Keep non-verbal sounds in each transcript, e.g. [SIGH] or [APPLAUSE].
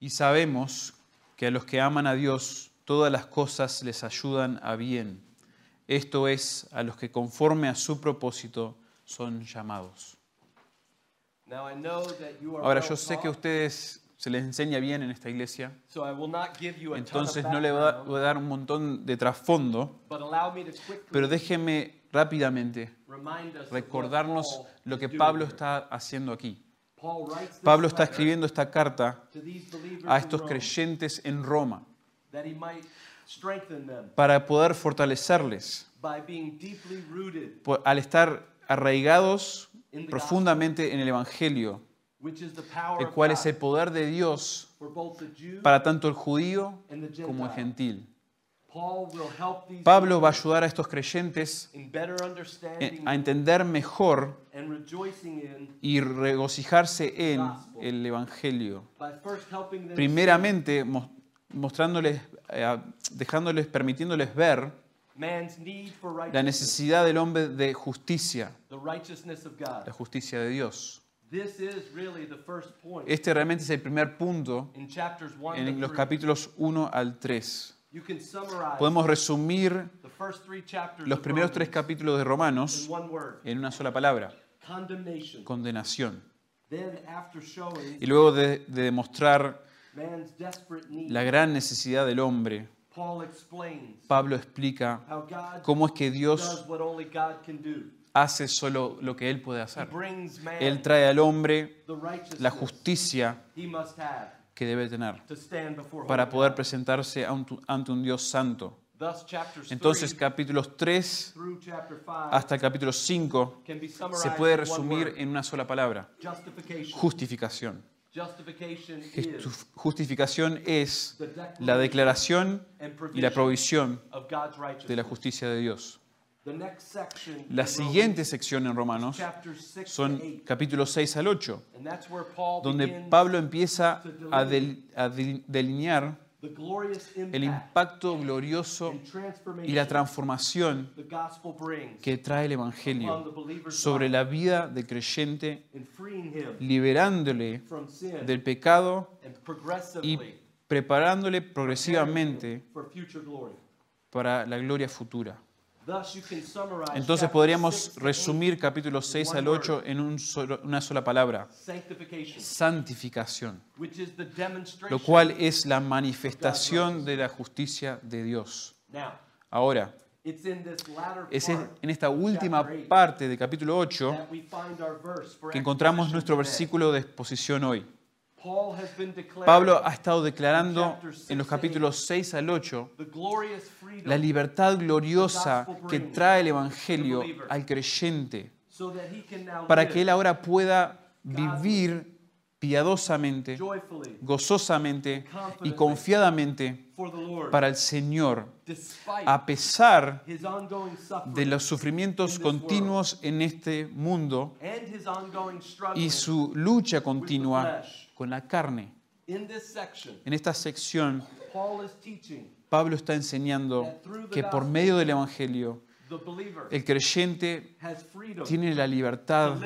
Y sabemos que a los que aman a Dios, todas las cosas les ayudan a bien. Esto es, a los que conforme a su propósito son llamados. Ahora, yo sé que a ustedes se les enseña bien en esta iglesia, entonces no le voy a dar- un montón de trasfondo, pero déjenme rápidamente recordarnos lo que Pablo está haciendo aquí. Pablo está escribiendo esta carta a estos creyentes en Roma para poder fortalecerles al estar arraigados profundamente en el Evangelio, el cual es el poder de Dios para tanto el judío como el gentil. Pablo va a ayudar a estos creyentes a entender mejor y regocijarse en el Evangelio. Primeramente, mos- mostrándoles, eh, dejándoles, permitiéndoles ver la necesidad del hombre de justicia, la justicia de Dios. Este realmente es el primer punto in chapters 1 en los 3. capítulos 1 al 3. You can summarize Podemos resumir the first three chapters los primeros tres capítulos de Romanos in one word, en una sola palabra, condemnation. condenación. Then after showing Y luego de, de demostrar man's desperate need, la gran necesidad del hombre, Paul explains Pablo explica cómo es que does Dios what only God can do. hace solo lo que Él puede He hacer. Él trae al hombre la justicia que debe tener para poder presentarse ante un Dios santo. Entonces 3 capítulos 3 through chapter 5 hasta el capítulo 5 can be se puede resumir en una sola palabra, justificación. Justificación es la declaración y la provisión de la justicia de Dios. La siguiente sección en Romanos chapters 6 to son 8, capítulos 6 al 8, and that's where Paul donde Pablo empieza a, del- a del- delinear el impact impacto glorioso y la transformación que trae el Evangelio sobre la vida del creyente, liberándole del pecado y preparándole progresivamente para la gloria futura. Entonces podríamos 6 to 8, resumir capítulos 6 al 8 en un solo- una sola palabra, santificación, lo cual es la manifestación de la justicia de Dios. Ahora, es en esta última parte de capítulo 8 that we find our verse for que encontramos nuestro versículo de exposición hoy. Pablo ha estado declarando en los capítulos 6 al 8 the glorious freedom la libertad gloriosa que trae el Evangelio al creyente para que él ahora pueda vivir piadosamente, gozosamente y confiadamente para el Señor, a pesar de los sufrimientos continuos en este mundo y su lucha continua. Con la carne. In this section, En esta sección, Paul is teaching Pablo está enseñando que por medio del Evangelio, el creyente tiene la libertad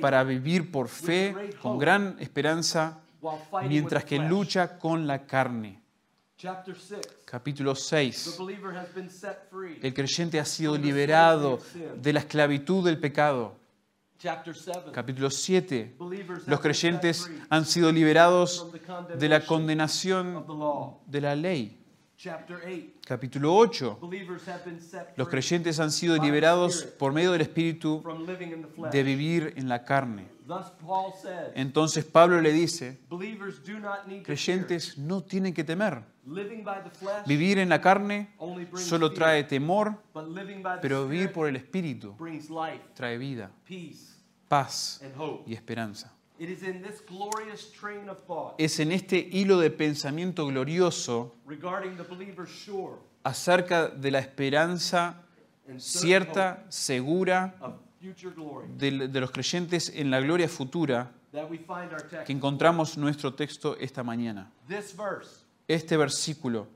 para vivir por fe, con gran esperanza, mientras que lucha con la carne. Chapter 6. Capítulo The 6. believer has been set free. El creyente ha sido liberado de la esclavitud del pecado. Chapter 7. Capítulo 7. Believers Los creyentes han sido liberados de la condenación de la ley. Chapter 8. Capítulo 8. Believers have been set Los creyentes han sido liberados por medio del Espíritu de vivir en la carne. Entonces Pablo le dice, creyentes no tienen que temer. Living by the flesh Vivir en la carne solo trae temor, pero vivir por el Espíritu trae vida, peace, paz y esperanza. It is in this glorious train of thought Es en este hilo de pensamiento glorioso regarding the believer's sure acerca de la esperanza cierta, segura de, de los creyentes en la gloria futura that we find our text. que encontramos nuestro texto esta mañana. Este versículo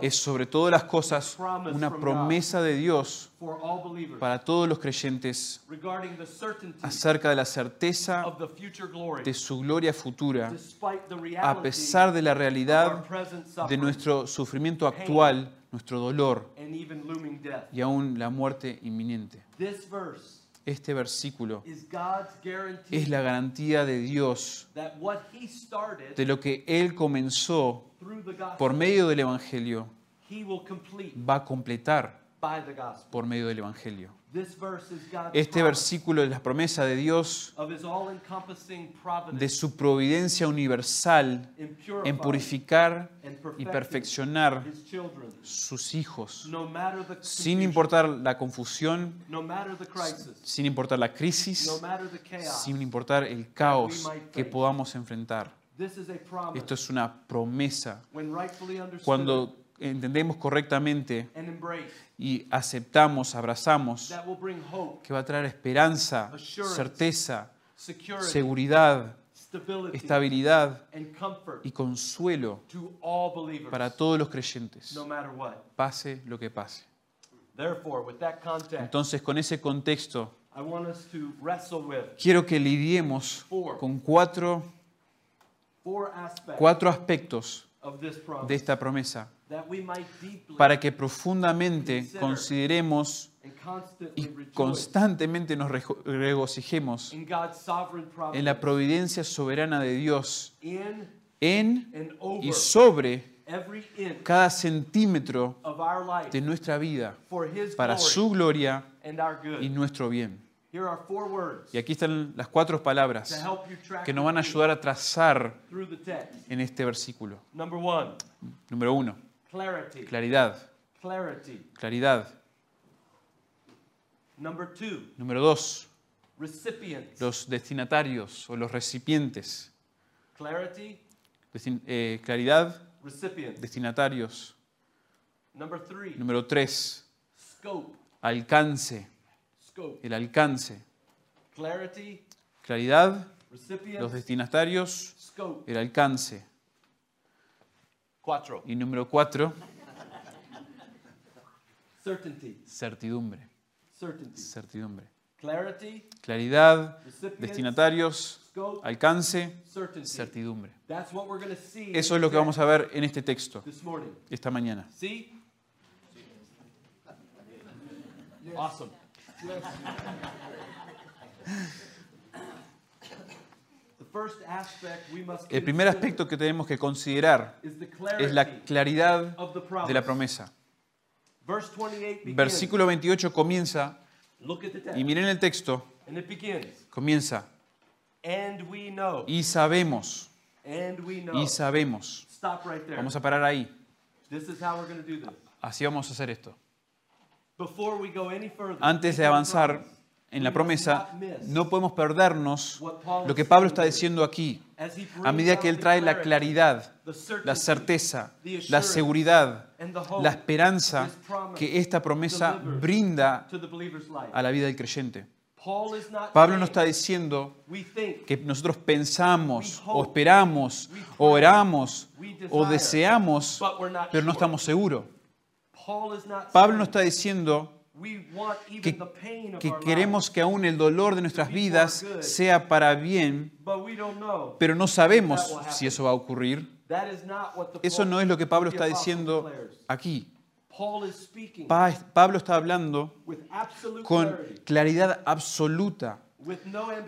es sobre todas las cosas una promesa de Dios for all believers para todos los creyentes acerca de la certeza of the future glory de su gloria futura, despite the a reality pesar de la realidad de nuestro sufrimiento actual, nuestro dolor and even looming death. y aún la muerte inminente. Este versículo es la garantía de Dios de lo que Él comenzó por medio del Evangelio, va a completar por medio del Evangelio. Este versículo es la promesa de Dios de su providencia universal en purificar and y perfeccionar his children, sus hijos, sin importar la confusión, sin importar la crisis, sin importar el caos que podamos enfrentar. Esto es una promesa. when rightfully understood Cuando entendemos correctamente y aceptamos, abrazamos, que va a traer esperanza, certeza, seguridad, estabilidad y consuelo para todos los creyentes, pase lo que pase. Entonces, con ese contexto, quiero que lidiemos con cuatro, cuatro aspectos de esta promesa para que profundamente consideremos y constantemente nos regocijemos en la providencia soberana de Dios en y sobre cada centímetro de nuestra vida para su gloria y nuestro bien. Here are four words Y aquí están las cuatro palabras que nos van a ayudar a trazar en este versículo. Number one, Número uno, clarity. claridad, Clarity. claridad. Number two, Número dos, recipients. los destinatarios o los recipientes. Clarity, Destin- eh, claridad, recipients. destinatarios. Number three, Número tres, scope. alcance, Scope. el alcance. Clarity, Claridad, los recipients, destinatarios, scope. el alcance. Cuatro, Y número cuatro, certainty. certidumbre. Certainty. Certidumbre. Clarity, Claridad, destinatarios, scope, alcance, certainty. certidumbre. That's what we're going to see Eso es lo que vamos a ver en este texto, this morning. esta mañana. See? Awesome. The El primer aspecto que tenemos que considerar is the es la clarity claridad of the de la promesa. Verse 28 begins. Versículo 28 comienza, y miren el texto, comienza, And we know. y sabemos, And we know. y sabemos. Vamos a parar ahí. Así vamos a hacer esto. Before we go any further, Antes de avanzar en la promesa, no podemos perdernos lo que Pablo está diciendo aquí. A medida que él trae la claridad, la certeza, la seguridad, la esperanza que esta promesa brinda a la vida del creyente. Pablo no está diciendo que nosotros pensamos o esperamos o oramos o deseamos, pero no estamos seguros. Pablo no está diciendo que, the pain of que queremos que aún el dolor de nuestras vidas sea para bien, but we don't know. pero no sabemos si eso va a ocurrir. Eso no es lo que Pablo está diciendo aquí. Pablo está hablando with absolute con clarity, claridad absoluta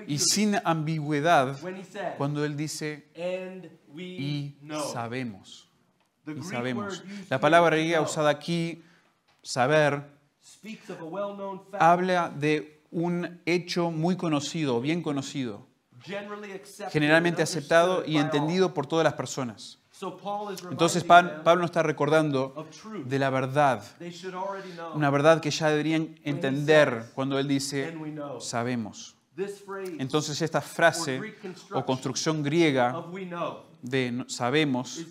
y sin ambigüedad when he says, cuando él dice y sabemos. Y sabemos. La palabra griega usada aquí, saber, habla de un hecho muy conocido, bien conocido, generalmente aceptado y entendido por todas las personas. Entonces Pablo está recordando de la verdad, una verdad que ya deberían entender cuando él dice, sabemos. Entonces esta frase o construcción griega de sabemos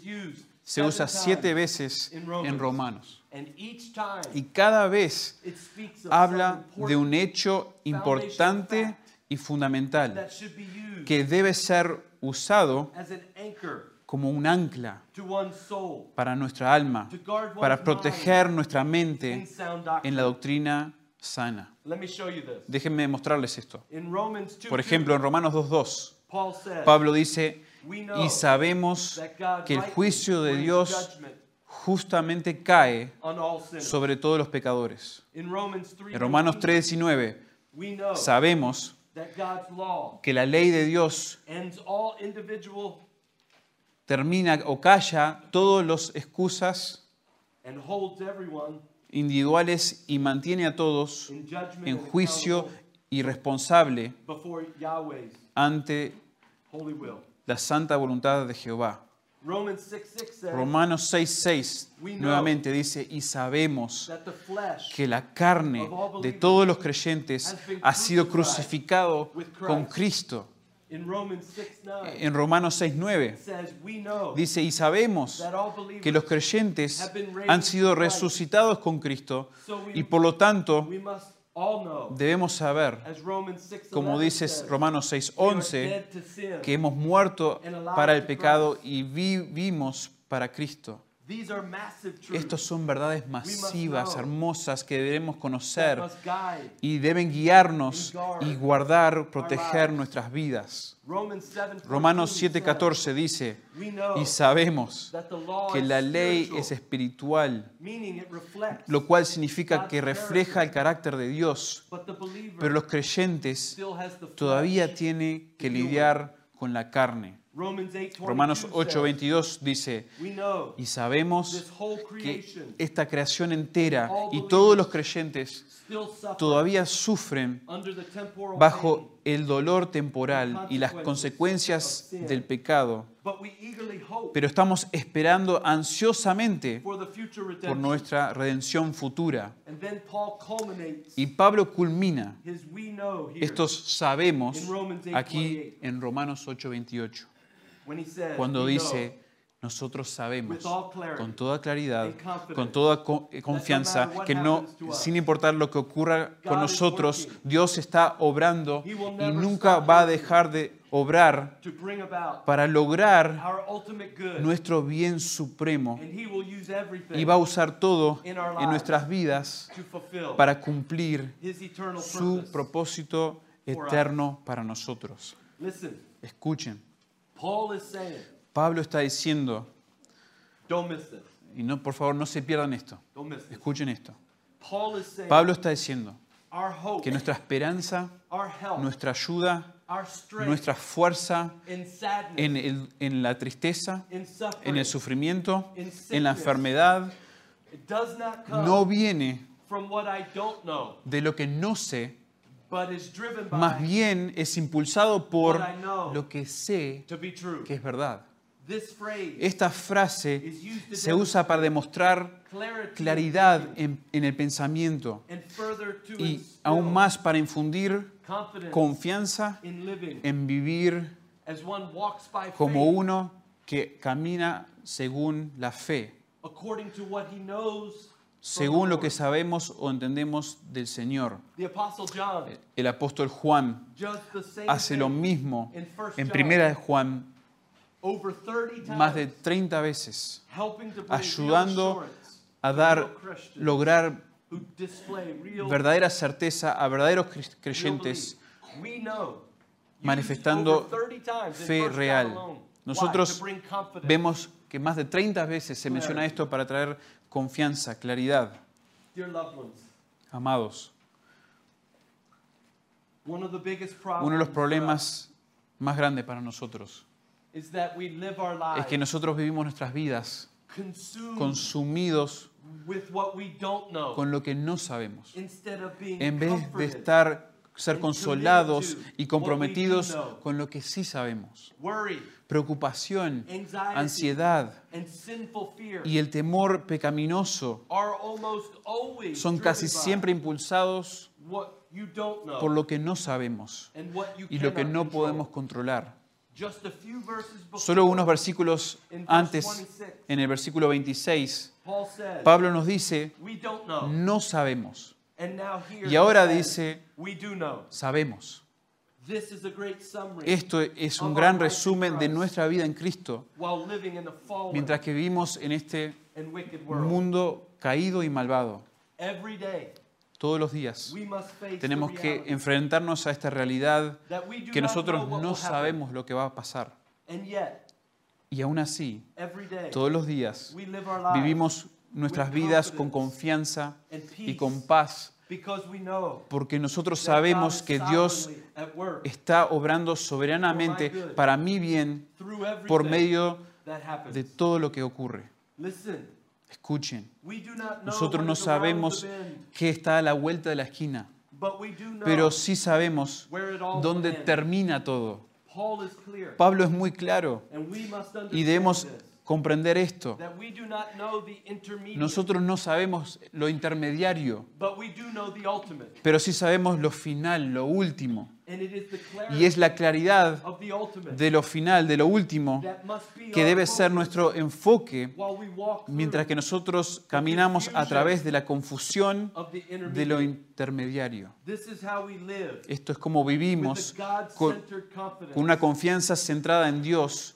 se usa siete veces en Romanos. Y cada vez habla de un hecho importante y fundamental que debe ser usado como un ancla para nuestra alma, para proteger nuestra mente en la doctrina sana. Let me show you this. Déjenme mostrarles esto. In Romans 2, Por ejemplo, en Romanos 2.2, Paul says, Pablo dice, y sabemos que el juicio de Dios justamente cae sobre todos los pecadores. 3, En Romanos 3.19 we know sabemos que la ley de Dios termina o calla todos los excusas individuales y mantiene a todos en juicio y responsable ante. La santa voluntad de Jehová. Romans 6 6 says Romanos 6.6 We know nuevamente dice, y sabemos que la carne de todos los creyentes ha sido crucificado con Cristo. in Romans 6 9 En Romanos 6.9 says we know dice, y sabemos que los creyentes han sido resucitados con Cristo y por lo tanto debemos saber, as Romans 6 como dice Romanos we are 6.11, dead to sin. que hemos muerto para el pecado y vivimos para Cristo. Estos son verdades masivas, hermosas que debemos conocer y deben guiarnos y guardar, proteger nuestras vidas. Romans 7 Romanos 7:14 dice, y sabemos que la ley es espiritual, lo cual significa que refleja el carácter de Dios, pero los creyentes todavía tienen que lidiar con la carne. Romans 8 Romanos 8:22 dice, y sabemos que esta creación entera y todos los creyentes todavía sufren bajo el dolor temporal y las consecuencias del pecado, pero estamos esperando ansiosamente por nuestra redención futura. Y Pablo culmina estos sabemos In Romans 8:28. aquí en Romanos 8:28, when he says cuando dice, nosotros sabemos con toda claridad, con toda eh, confianza, que no, sin importar lo que ocurra con nosotros. Dios está obrando y nunca va a dejar de obrar para lograr nuestro bien supremo. And he will use everything y va a usar todo en nuestras vidas para cumplir su propósito eterno para nosotros. Escuchen, Paul is saying, Pablo está diciendo, don't miss this. y no, por favor no se pierdan esto, Don't miss this. escuchen esto. Paul is saying Pablo está diciendo our hope, que nuestra esperanza, our help, nuestra ayuda, our strength nuestra fuerza in sadness, en, el- en la tristeza, in suffering, en el sufrimiento, in en la sickness, enfermedad, it does not come no viene from what I don't know, de lo que no sé, but is driven by más bien es impulsado por lo que sé que es verdad. This phrase Esta frase is used to se usa para demostrar clarity claridad en, en el pensamiento and further to y aún más para infundir confidence confianza in living en vivir as one walks by como uno que camina según la fe, según lo que sabemos o entendemos del Señor. El apóstol Juan hace lo mismo en primera de Juan over 30 times. más de 30 veces ayudando a dar, lograr verdadera certeza a verdaderos creyentes manifestando over 30 times in fe real. Nosotros vemos que más de 30 veces se menciona esto para traer confianza, claridad. Dear loved ones, Amados, one of the biggest uno de los problemas más grandes para nosotros is that we live our es que nosotros vivimos nuestras vidas consumed consumidos with what we don't know con lo que no sabemos. instead of being En vez de comforted, estar, ser consolados y comprometidos con lo que sí sabemos. Preocupación, ansiedad y el temor pecaminoso are almost always son casi siempre impulsados por lo que no sabemos y lo que no podemos controlar. Just a few verses before, Solo unos versículos antes, 26, en el versículo 26, Paul says, Pablo nos dice, we don't know. no sabemos. Y ahora dice, we do know. sabemos. This is a great summary Esto es un gran resumen de nuestra vida en Cristo, while living in a fallen mientras que vivimos en este mundo caído y malvado. Todos los días tenemos que enfrentarnos a esta realidad that we do que nosotros no sabemos lo que va a pasar. Y aún así, every day, todos los días vivimos nuestras vidas con confianza y con paz, porque nosotros sabemos que Dios está obrando soberanamente para mi bien por medio de todo lo que ocurre. Escuchen, nosotros no sabemos qué está a la vuelta de la esquina, pero sí sabemos dónde termina todo. Pablo es muy claro y debemos comprender esto. Nosotros no sabemos lo intermediario, pero sí sabemos lo final, lo último. Y es la claridad de lo final, de lo último, que debe ser nuestro enfoque while we walk through mientras que nosotros caminamos a través de la confusión de lo intermediate. Intermediario. Esto es como vivimos con, una confianza centrada en Dios,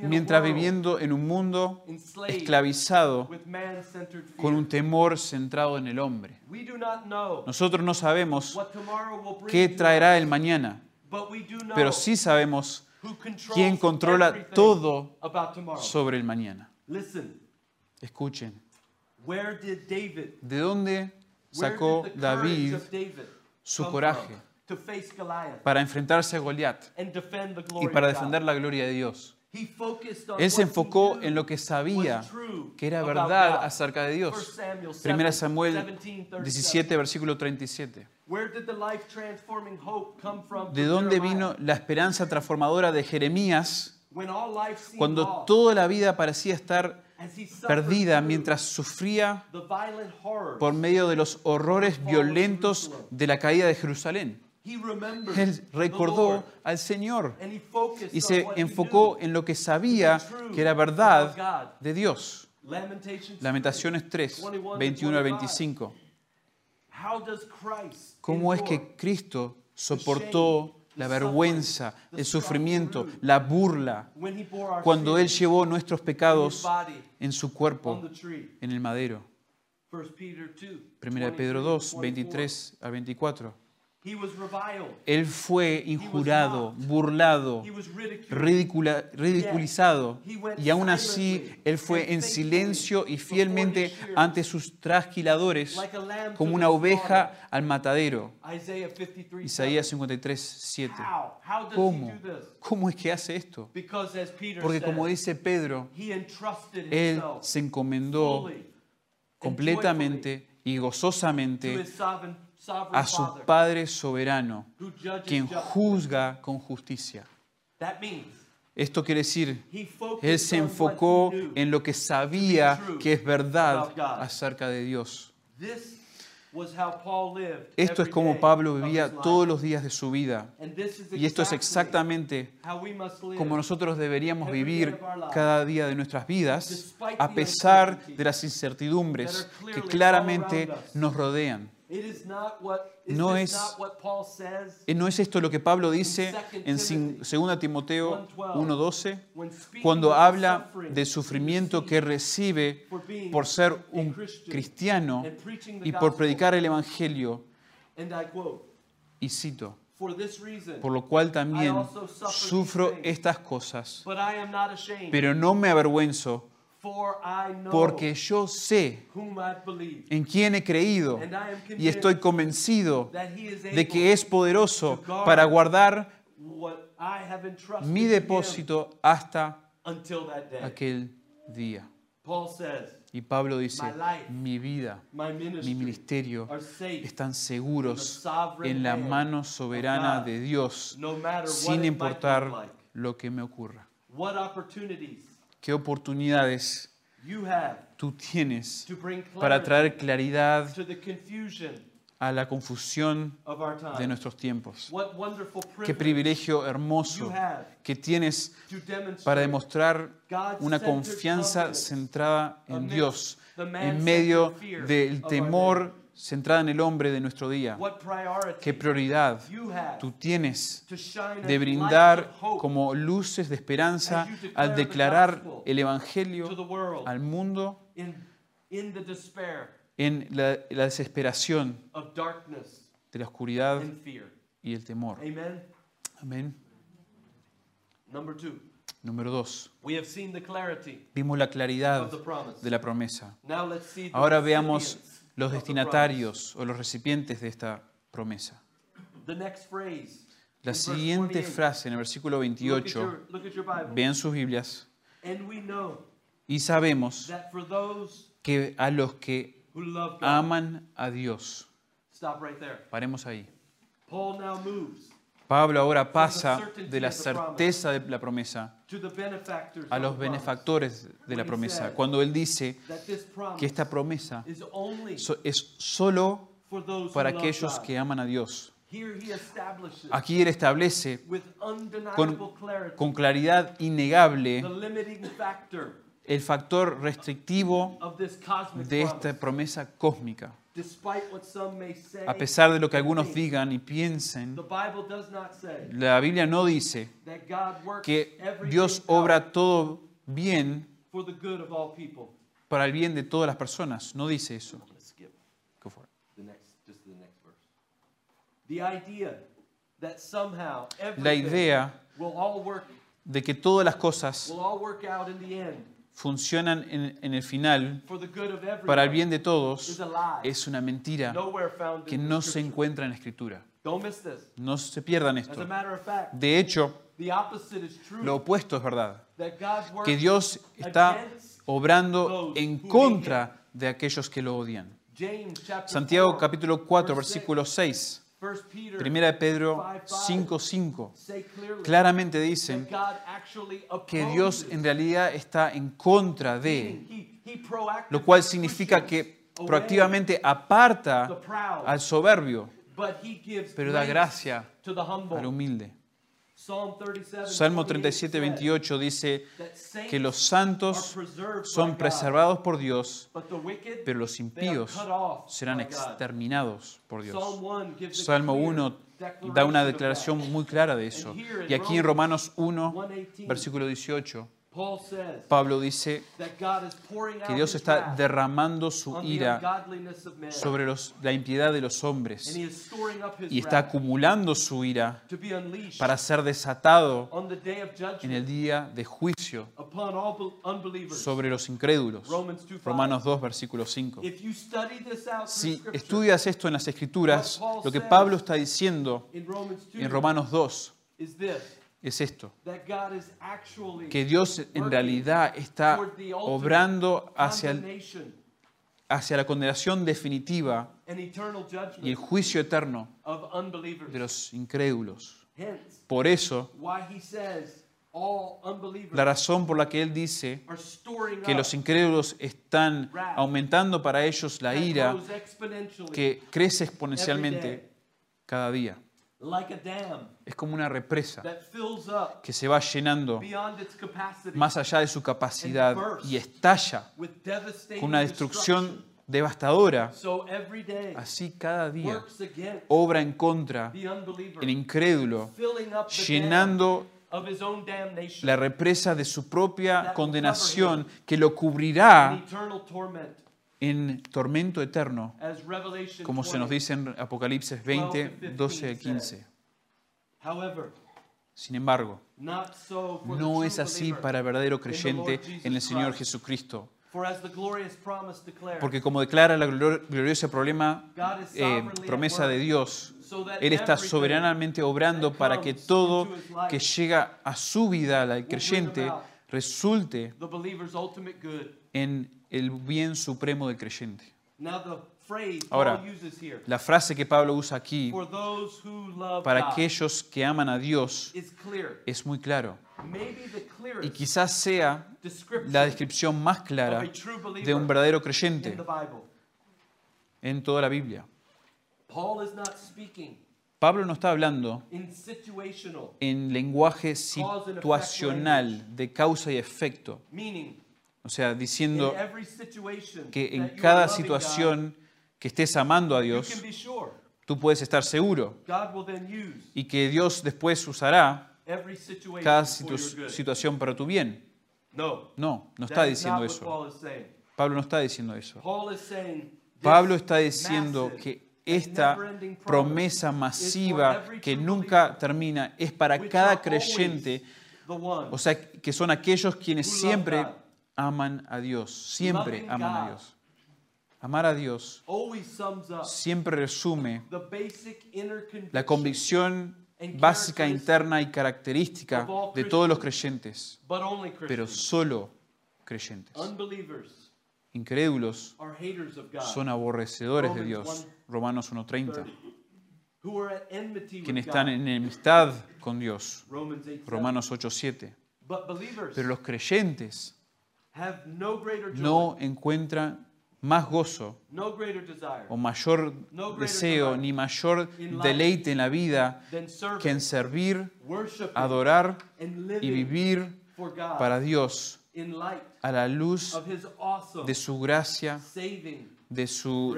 mientras viviendo en un mundo esclavizado con un temor centrado en el hombre. Nosotros no sabemos qué traerá el mañana, pero sí sabemos quién controla todo sobre el mañana. Escuchen, ¿de dónde sacó David su coraje para enfrentarse a Goliat y para defender la gloria de Dios? Él se enfocó en lo que sabía que era verdad acerca de 1 Dios. Samuel 1 7, Samuel 17, 37. 17, versículo 37. Where did the life transforming hope come from? ¿De dónde vino la esperanza transformadora de Jeremías cuando toda la vida parecía estar perdida mientras sufría por medio de los horrores violentos de la caída de Jerusalén? Él recordó al Señor y se enfocó en lo que sabía que era verdad de Dios. Lamentaciones 3, 21 al 25. How does Christ ¿Cómo es que Cristo soportó la vergüenza, el sufrimiento, la burla, cuando Él llevó nuestros pecados en su cuerpo en el madero? 1 Peter 2, 1 de Pedro 2, 23 al 24. He was reviled. Él fue injurado, burlado, He was ridiculed. ridicula- ridiculizado y aún así Él fue en silencio y fielmente ante sus trasquiladores like a lamb to como una oveja al matadero. Isaiah 53, Isaías 53, 7. How? How does ¿Cómo? he do this? ¿Cómo es que hace esto? Because as Peter Porque como dice Pedro, Él se encomendó completamente y gozosamente a su Padre soberano, quien juzga con justicia. Esto quiere decir, Él se enfocó en lo que sabía que es verdad acerca de Dios. Esto es como Pablo vivía todos los días de su vida. Y esto es exactamente como nosotros deberíamos vivir cada día de nuestras vidas, a pesar de las incertidumbres que claramente nos rodean. No es- Eh, ¿No es esto lo que Pablo dice en Timothy 2 Timoteo 1:12, 1.12? when speaking Cuando habla del sufrimiento que recibe por ser un cristiano y por predicar el Evangelio, y cito, por lo cual también sufro estas cosas, pero no me avergüenzo, porque yo sé en quién he creído y estoy convencido de que es poderoso para guardar mi depósito hasta until that day. aquel día. Y Pablo dice, My life, mi vida, my mi ministerio are safe están seguros en la mano soberana de Dios, sin importar lo que me ocurra. ¿Qué oportunidades tú tienes para traer claridad a la confusión de nuestros tiempos. Qué privilegio hermoso que tienes para demostrar una confianza centrada en Dios, en medio del temor centrada en el hombre de nuestro día. Qué prioridad tú tienes de brindar como luces de esperanza al declarar el Evangelio al mundo en la, la desesperación de la oscuridad y el temor. Amén. Número dos, we have seen the clarity vimos la claridad de la promesa. Now let's see the Ahora veamos los destinatarios o los recipientes de esta promesa. La siguiente 28. frase en el versículo Look at 28, your, look at your Bible. vean sus Biblias, And we know y sabemos that for those que a los que who love God, aman a Dios, stop right there. paremos ahí. Pablo ahora pasa de la certeza de la promesa a los benefactores de la promesa, cuando él dice que esta promesa es solo para aquellos que aman a Dios. Aquí él establece con, con claridad innegable el factor restrictivo de esta promesa cósmica. A pesar de lo que algunos digan y piensen, la Biblia no dice que Dios obra todo bien para el bien de todas las personas. No dice eso. La idea de que todas las cosas funcionan en, en el final para el bien de is todos a lie. es una mentira que no se encuentra en la Escritura. No se pierdan esto. De hecho, lo opuesto es verdad. Que Dios está obrando en contra de aquellos que lo odian. Santiago 4, capítulo 4, verse versículo 6. 1 Peter Primera de Pedro 5, 5:5. say clearly Claramente dicen que Dios en realidad está en contra de, lo cual significa que proactivamente aparta al soberbio, pero da gracia al humilde. Psalm 37, Salmo 28 37, says 28 dice que los santos son preservados por Dios, pero los impíos serán exterminados por Dios. Psalm 1 gives a Salmo clear 1 declaration da una declaración muy clara de eso. Y aquí en Romanos 1, 1:18, versículo 18, Paul says Pablo dice que Dios está derramando su ira sobre los- la impiedad de los hombres y está acumulando su ira para ser desatado en el día de juicio sobre los incrédulos. Romans 2:5. Romanos 2, versículo 5. If you study this out through Si estudias esto en las Escrituras, lo que Pablo está diciendo in Romans 2 en Romanos 2 is this es esto, que Dios en realidad está obrando hacia, el- condemnation hacia la condenación definitiva y el juicio eterno de los incrédulos. Por eso, la razón por la que él dice que los incrédulos están aumentando para ellos la ira que crece exponencialmente cada día. Like a dam Es como una represa that fills up que se va llenando beyond its capacity más allá de su capacidad y estalla con una destrucción devastadora. So every day Así cada día obra en contra el incrédulo, llenando of his own damnation. la represa de su propia condenación que lo cubrirá eternal torment, en tormento eterno, como se nos 20. dice en Apocalipsis 20, 12 al 15. However, Sin embargo, no es así para el verdadero creyente en el Señor. Jesucristo. Porque como declara la glor- gloriosa problema, eh, promesa de Dios, Él está soberanamente obrando para que todo que llega a su vida, al creyente, resulte en el bien supremo del creyente. Ahora, La frase que Pablo usa aquí, para aquellos que aman a Dios, es muy claro. Y quizás sea la descripción más clara de un verdadero creyente en toda la Biblia. Pablo no está hablando en lenguaje situacional de causa y efecto, o sea, diciendo que en cada situación que estés amando a Dios, tú puedes estar seguro y que Dios después usará cada situ- situación para tu bien. No, No, está diciendo eso. Pablo no está diciendo eso. Pablo está diciendo que esta promesa masiva que nunca termina es para cada creyente, o sea, que son aquellos quienes siempre. Aman a Dios, siempre aman a. Dios. Amar a Dios siempre resume la convicción básica, interna y característica de todos los creyentes, pero solo creyentes. Incrédulos son aborrecedores de Dios. Romanos 1.30. who are at enmity with Quienes están en enemistad con Dios. Romans 8, Romanos 8.7. But believers Pero los creyentes no greater joy, no encuentran más gozo o mayor deseo ni mayor deleite en la vida que en servir, adorar y vivir para Dios a la luz de su gracia, de su,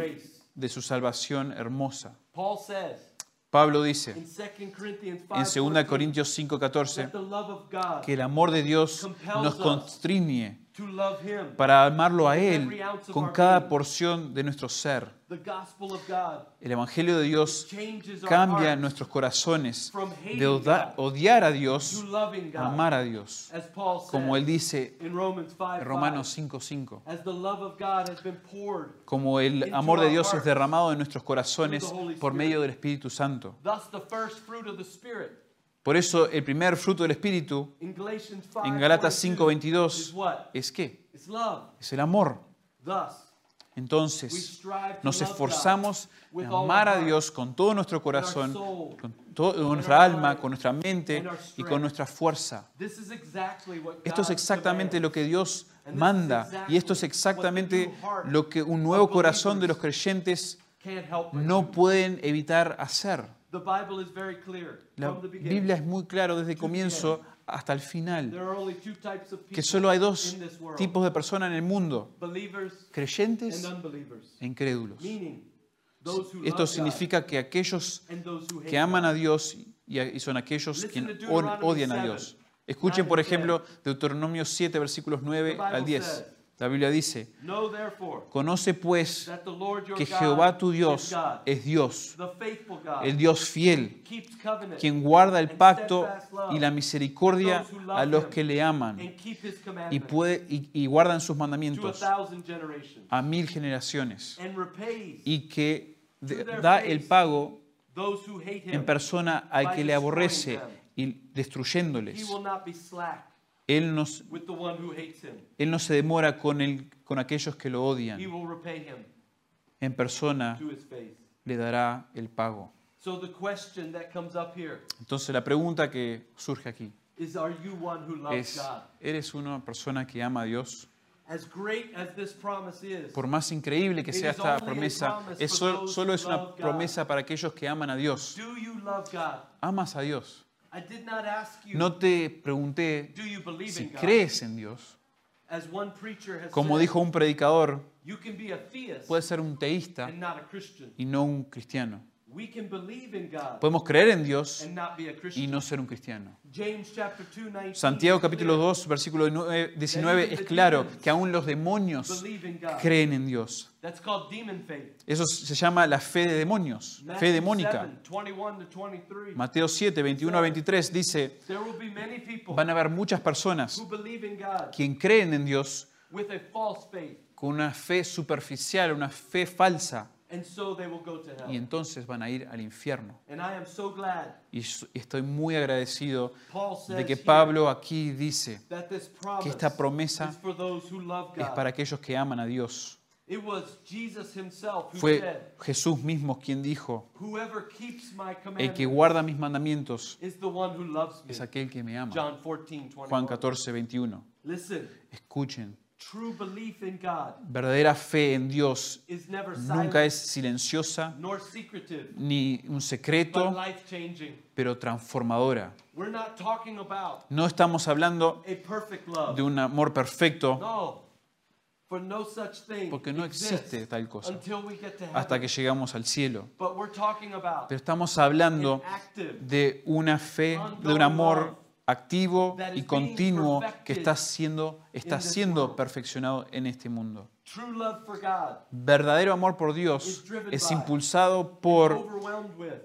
de su salvación hermosa. Paul says Pablo dice in 2 Corinthians en 5, 2 Corintios 5:14 that the love of God que el amor de Dios nos constriñe para amarlo a Él con cada porción de nuestro ser. the gospel of God, El Evangelio de Dios cambia nuestros corazones de odiar a Dios a amar a Dios. Como Él dice in Romans 5, en Romanos 5:5. as the love of God has been poured. Como el amor de Dios es derramado en nuestros corazones por medio del Espíritu Santo. Por eso el primer fruto del Espíritu in Galatians 5, en Galatas is 5:22 what? es qué? Es el amor. Entonces nos esforzamos en amar a Dios con todo nuestro corazón, con toda nuestra alma, con nuestra mente y con nuestra fuerza. Esto es exactamente lo que Dios manda y esto es exactamente lo que un nuevo corazón de los creyentes no pueden evitar hacer. The Bible is very clear La. Biblia es muy claro desde el comienzo hasta el final There are only two types of que people solo hay dos in this world. tipos de personas en el mundo, Believers creyentes and unbelievers. e incrédulos. Esto significa que aquellos que aman a Dios y son aquellos que odian a 7, Dios. Escuchen, 9 por and 10. ejemplo, Deuteronomio 7, versículos 9 The Bible al 10. La Biblia dice, conoce pues que Jehová tu Dios es Dios, el Dios fiel, quien guarda el pacto y la misericordia a los que le aman y, puede, y, y guardan sus mandamientos a mil generaciones y que da el pago en persona al que le aborrece y destruyéndoles. Él him. él no se demora con, el, con aquellos que lo He odian. will repay him En persona le dará el pago. So the question that comes up here Entonces la pregunta que surge aquí es, God? ¿eres una persona que ama a Dios? As great as this promise is, Por más increíble que sea esta promesa, es solo who es una promesa para aquellos que aman a Dios. do you love God? ¿Amas a Dios? I did not ask you, No te pregunté si crees en Dios. As one preacher has Como dijo un predicador, puedes ser un teísta y no un cristiano. We can believe in God Podemos creer en Dios and not be a y Christian. no ser un cristiano. James chapter 2, 19 Santiago capítulo clear. 2, versículo 9 19 es claro que aún los demonios creen en Dios. That's called demon faith. Eso se llama la fe de demonios, fe demónica. 7, 21 to 23. Mateo 7, 21 a 23 dice, van a haber muchas personas quien creen en Dios with a false faith, con una fe superficial, una fe falsa, and so they will go to hell. y entonces van a ir al infierno. And I am so glad Y estoy muy agradecido Paul says de que Pablo aquí dice that this promise que esta promesa is for those who love es para aquellos que aman a Dios. It was Jesus himself who Fue said, Jesús mismo quien dijo, el que commandments guarda mis mandamientos is the one who loves me. es aquel que me ama. John 14, 21. Juan 14, 21. Listen, Escuchen, True belief in God Verdadera fe en Dios is never nunca es silenciosa nor secretive, ni un but secreto, life changing. pero transformadora. We're not talking about No estamos hablando a perfect love. de un amor perfecto, No, for no such thing porque no existe tal cosa until we get to heaven. hasta que llegamos al cielo. But we're talking about Pero estamos an hablando active, de una fe, de un amor activo y continuo que está siendo, está siendo perfeccionado en este mundo. true love for God, Verdadero amor por Dios es impulsado por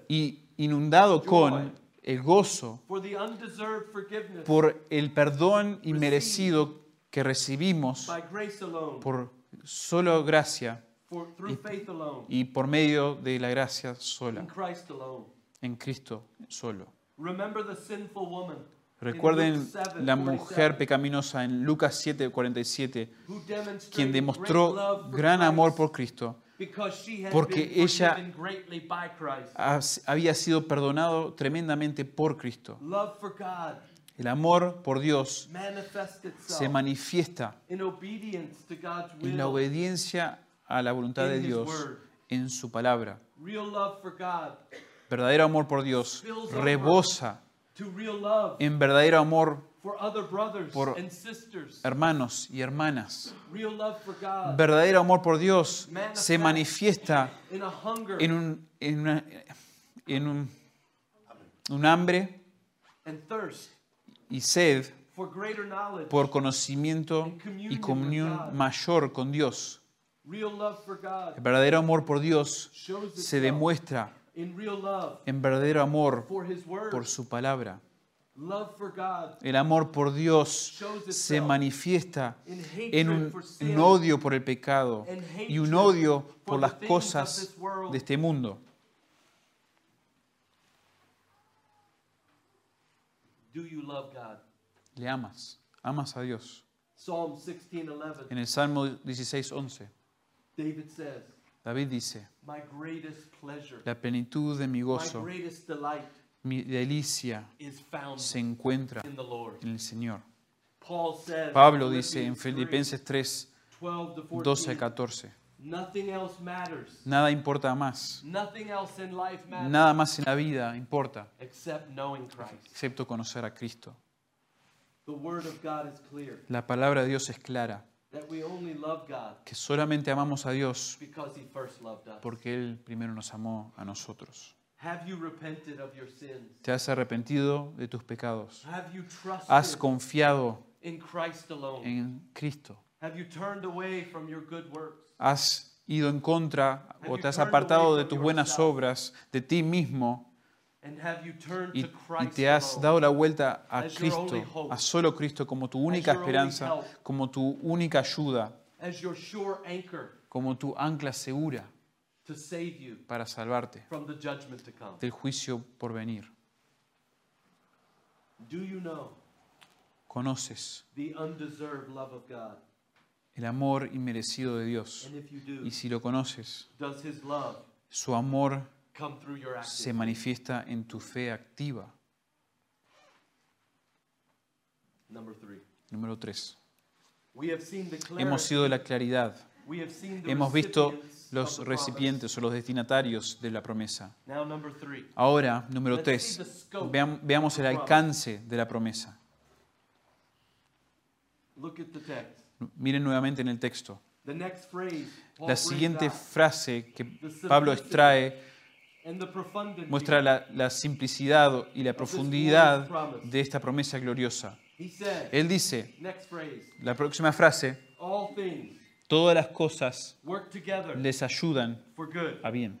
y inundado con el gozo por el perdón inmerecido que recibimos por solo gracia alone, y por medio de la gracia sola, en Cristo solo. Recuerden 7, la 47, mujer pecaminosa en Lucas 7:47, who demonstrated quien great demostró gran amor por Cristo, porque ella- había sido perdonado tremendamente por Cristo. El amor por Dios se manifiesta en la obediencia a la voluntad de Dios en su palabra. Verdadero amor por Dios rebosa en verdadero amor, for other brothers Por- and sisters. hermanos y hermanas. Real love for God Verdadero amor por Dios se manifiesta in a hunger en un, en una- en un, un hambre and thirst y sed for greater knowledge. por conocimiento y comunión mayor con Dios. real love for God El verdadero amor por Dios se demuestra en verdadero amor por su palabra. El amor por Dios se manifiesta en un, un odio por el pecado y un odio por las cosas de este mundo. Do you love God? Le amas, amas a Dios. Psalm 16:11. En el Salmo 16:11, David dice, "My greatest pleasure, la plenitud de mi my gozo, greatest delight mi delicia is found se encuentra in the Lord." en el Señor. Paul says, Pablo in dice en Filipenses 3, 3, 12 to 14, 12 a 14, Nothing else matters. nada importa más, Nothing else in life matters nada más en la vida importa, except knowing Christ. excepto conocer a Cristo. The word of God is clear La palabra de Dios es clara, que solamente amamos a Dios because he first loved us. porque Él primero nos amó a nosotros. Have you repented of your sins? Te has arrepentido de tus pecados. Have you trusted Has confiado in Christ alone? en Cristo. Have you turned away from your good works? Has ido en contra o te has apartado de tus buenas obras, de ti mismo, y, te has dado la vuelta a Cristo, a solo Cristo como tu única as your only esperanza, como tu única ayuda, as your sure anchor como tu ancla segura to save you para salvarte from the judgment to come? del juicio por venir. Do you know Conoces the undeserved love of God? el amor inmerecido de Dios. And if you do, Y si lo conoces, does his love su amor come through your actions? se manifiesta en tu fe activa. Number three. Número 3. We have seen the Hemos clarity. sido la claridad. We have seen the Hemos visto los recipientes o los destinatarios de la promesa. Now number three. Ahora, número Let's 3. see the scope Veamos el alcance de la promesa. Look at the text. Miren nuevamente en el texto. La siguiente frase que Pablo extrae. Muestra la, la simplicidad y la profundidad de esta promesa gloriosa. Él dice, la próxima frase, todas las cosas les ayudan a bien.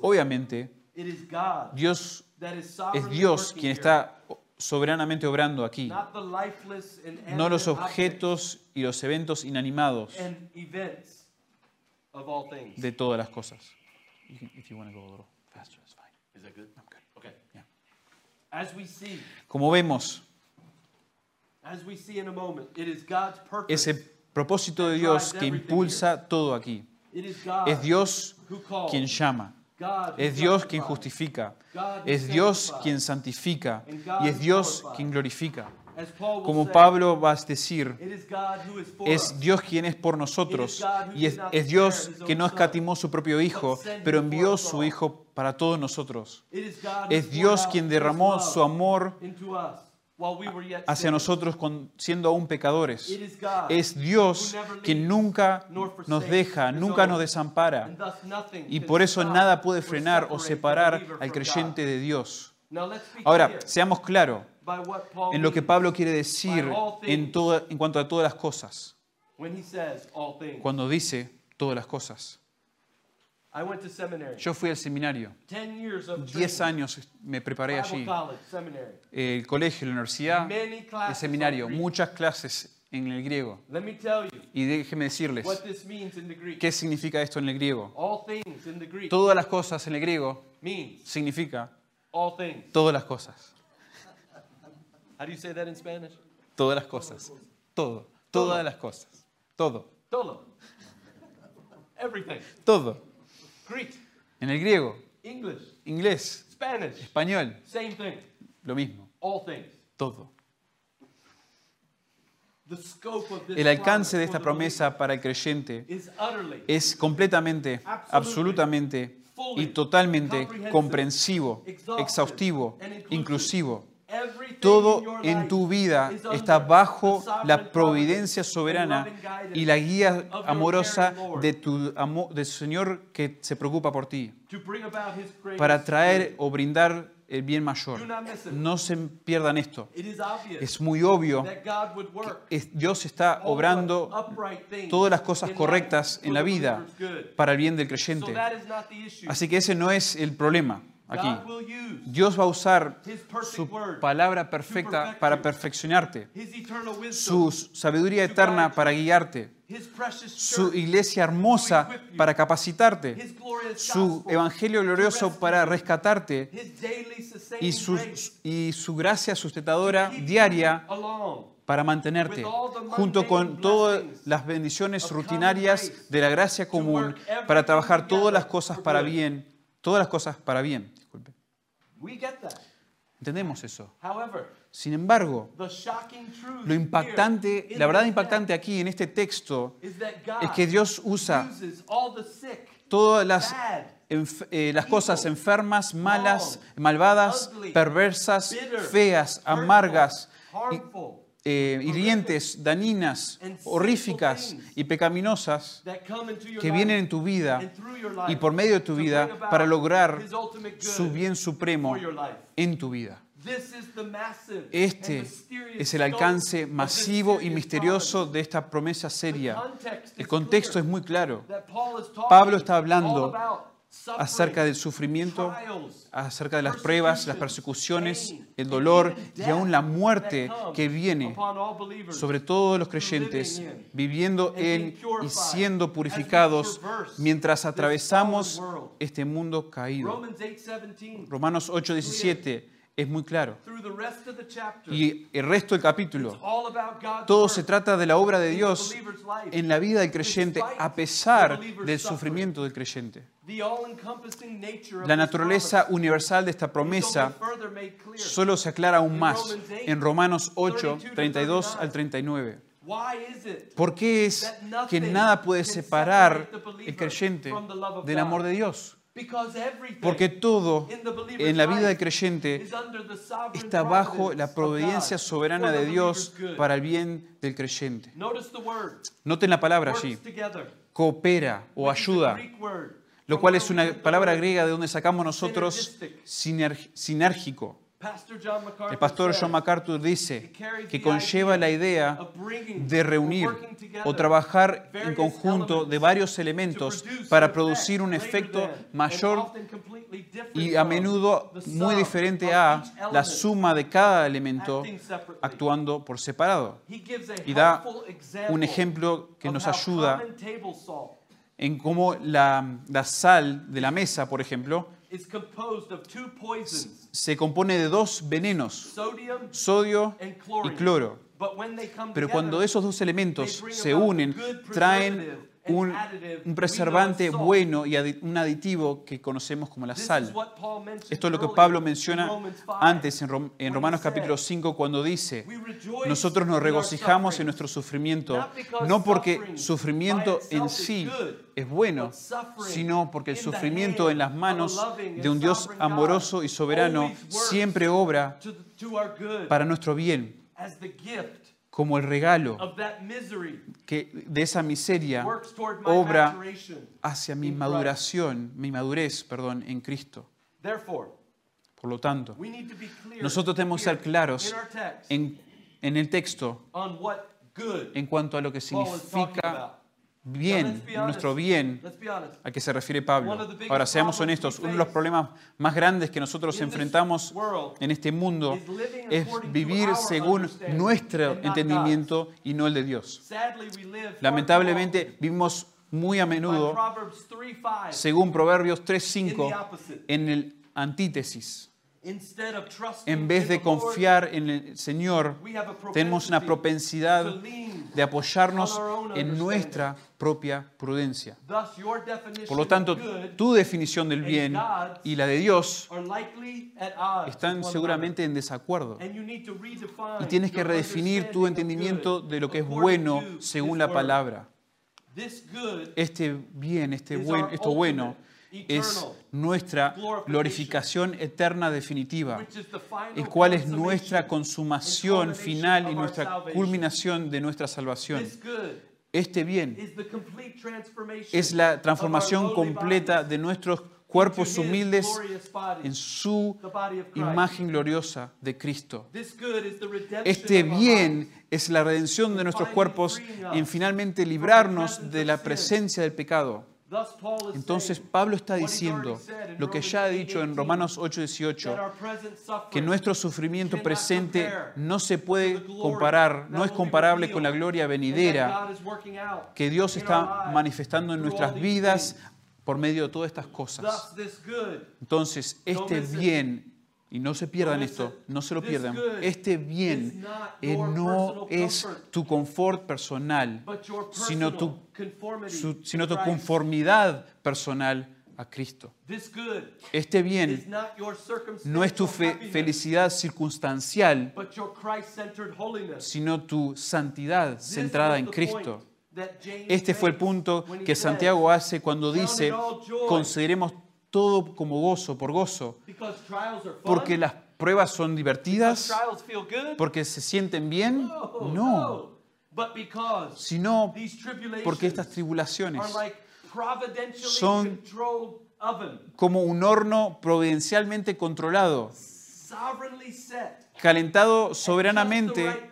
Obviamente, Dios es Dios quien está soberanamente obrando aquí, no los objetos y los eventos inanimados de todas las cosas. You can- if you wanna go a little faster, it's fine. Is that good? I'm good. Okay. Yeah. As we see, Como vemos, as we see in a moment, it is God's purpose. ese propósito de Dios que impulsa todo aquí. It is God Es Dios who calls. quien llama, God who es Dios quien justifica, God who es Dios sanctifies. quien santifica y es Dios quien glorifica. Como Pablo va a decir, es. Dios quien es por nosotros y es, es Dios que no escatimó su propio Hijo, pero envió su Hijo para todos nosotros. Es Dios quien derramó su amor hacia nosotros siendo aún pecadores. Es Dios quien nunca nos deja, nunca nos desampara. Y por eso nada puede frenar o separar al creyente de Dios. Ahora, seamos claros en lo que Pablo quiere decir en, toda- en cuanto a todas las cosas, when he says all things. cuando dice todas las cosas. I went to seminary. Yo fui al seminario, 10 years of 10 training. años me preparé allí. El colegio, la universidad, Many el classes seminario, muchas clases en el griego. Y déjenme decirles, what this means in the Greek. ¿qué significa esto en el griego? All things in the Greek Todas las cosas en el griego significa todas las cosas. How do you say that in Spanish? Todas las cosas. Todo. Todas las cosas. Todo. Todo. Everything. Todo. Greek, En el griego, English, inglés, Spanish, español, same thing. lo mismo. All things. Todo. The scope of this El alcance de esta promesa para el creyente believer is utterly es completamente, absolutamente y totalmente comprensivo, exhaustivo, inclusivo. Todo en tu vida está bajo la providencia soberana y la guía amorosa de tu del Señor que se preocupa por ti, para traer o brindar el bien mayor. No se pierdan esto. Es muy obvio es- Dios está obrando todas las cosas correctas en la vida para el bien del creyente. Así que ese no es el problema aquí. Dios va a usar su palabra perfecta para perfeccionarte, su sabiduría eterna para guiarte, su iglesia hermosa para capacitarte, su evangelio glorioso para rescatarte. Y su, y su gracia sustentadora diaria para mantenerte, junto con todas las bendiciones rutinarias de la gracia común, para trabajar todas las cosas para bien, todas las cosas para bien. Disculpe. We get that. Entendemos eso. Sin embargo, lo impactante, la verdad impactante aquí en este texto es que Dios usa todas las, eh, las cosas enfermas, malas, malvadas, perversas, feas, amargas, y- eh, hirientes, dañinas, horríficas y pecaminosas que vienen en tu vida y por medio de tu vida para lograr su bien supremo en tu vida. Este es el alcance masivo y misterioso de esta promesa seria. El contexto es muy claro. Pablo está hablando acerca del sufrimiento, acerca de las pruebas, las persecuciones, el dolor y aún la muerte que viene sobre todos los creyentes, viviendo en y siendo purificados mientras atravesamos este mundo caído. Romans 8:17 Romanos 8:17 es muy claro. Y el resto del capítulo, todo se trata de la obra de Dios en la vida del creyente a pesar del sufrimiento del creyente. La naturaleza universal de esta promesa solo se aclara aún más en Romanos 8, 32 al 39. Why is it ¿Por qué es que nada puede separar el creyente del amor de Dios? Porque todo en la vida del creyente está bajo la providencia soberana de Dios para el bien del creyente. Noten la palabra allí, coopera o ayuda, lo cual es una palabra griega de donde sacamos nosotros sinérgico. El pastor John MacArthur dice que conlleva la idea de reunir o trabajar en conjunto de varios to elementos para producir un efecto mayor y a menudo muy diferente a la suma de cada elemento actuando por separado. Y da un ejemplo que nos ayuda en cómo la, la sal de la mesa, por ejemplo, is composed of two poisons, se compone de dos venenos, sodium sodio and y chlorine. cloro. But when they come Pero together, cuando esos dos elementos se unen, traen un, preservante bueno y adi- un aditivo que conocemos como la sal. Esto es lo que Pablo menciona Romans 5, antes en, Rom- en Romanos capítulo 5 cuando dice, "We rejoice nosotros nos regocijamos en nuestro sufrimiento, no porque sufrimiento en sí es bueno, sino porque el sufrimiento en las manos de un Dios amoroso y soberano siempre obra para nuestro bien, como el regalo que de esa miseria obra hacia mi maduración, mi madurez, perdón, en Cristo. Por lo tanto, nosotros tenemos que ser claros en, en el texto en cuanto a lo que significa bien, nuestro bien, a que se refiere Pablo. Ahora, seamos honestos, uno de los problemas más grandes que nosotros enfrentamos en este mundo es vivir según nuestro entendimiento y no el de Dios. Lamentablemente, vivimos muy a menudo, Proverbs 3:5 según Proverbios in the 3.5, opposite. en el antítesis. En vez de confiar en el Señor, tenemos una propensidad de apoyarnos en nuestra propia prudencia. Por lo tanto, tu definición del bien y la de Dios están seguramente en desacuerdo. another. And you need to redefine Y tienes que your redefinir tu entendimiento de lo que es bueno según la palabra. Este bien, este is buen, our esto bueno es nuestra glorificación eterna definitiva, el cual es nuestra consumación final y nuestra culminación de nuestra salvación. Este bien es la transformación completa de nuestros cuerpos humildes en su imagen gloriosa de Cristo. Este bien es la redención de nuestros cuerpos en finalmente librarnos de la presencia del pecado. Entonces Pablo está diciendo lo que ya ha dicho en 8:18, Romanos that 8:18, our present suffering que nuestro sufrimiento presente no se puede comparar, no es comparable con la gloria venidera que Dios está manifestando en nuestras vidas por medio de todas estas cosas. Entonces, este bien, y no se pierdan esto, no se lo pierdan, este bien eh, no es tu confort personal, sino tu, su- sino tu conformidad personal a Cristo. Este bien no es tu fe- felicidad circunstancial, sino tu santidad centrada en Cristo. Este fue el punto que Santiago hace cuando "Count it dice, consideremos todo como gozo, por gozo, porque las pruebas son divertidas, porque se sienten bien. No, sino these tribulations porque estas tribulaciones are like providentially son como un horno providencialmente controlado, sovereignly set. Calentado soberanamente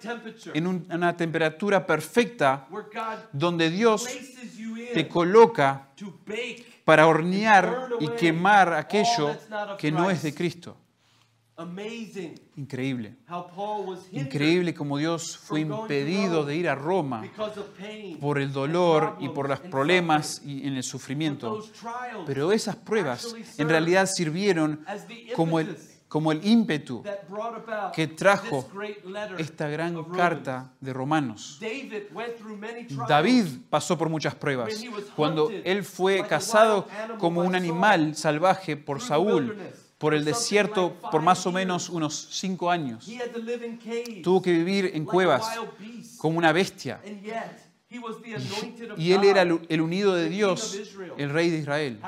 en un- una temperatura perfecta, donde Dios te coloca para hornear y quemar aquello que no es de Cristo. Increíble. Increíble como Dios fue impedido de ir a Roma por el dolor y por los problemas y en el sufrimiento. Pero esas pruebas en realidad sirvieron como el, como el ímpetu que trajo esta gran carta de Romanos. David pasó por muchas pruebas. Cuando él fue cazado como un animal salvaje por Saúl, por el desierto por más o menos unos cinco años. Tuvo que vivir en cuevas como una bestia. Y él era el unido de Dios, el rey de Israel.